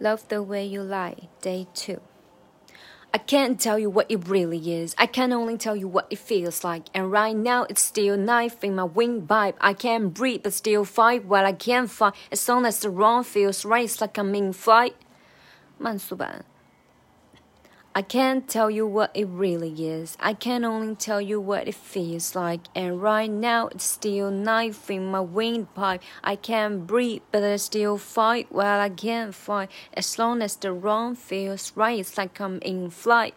Love the way you lie, day two. I can't tell you what it really is. I can only tell you what it feels like. And right now it's still knife in my windpipe. I can't breathe but still fight while I can't fight. As long as the wrong feels right, it's like I'm in flight. 慢速版。 I can't tell you what it really is. I can only tell you what it feels like. And right now it's still knife in my windpipe. I can't breathe, but I still fight while I can't fight. As long as the wrong feels right, it's like I'm in flight.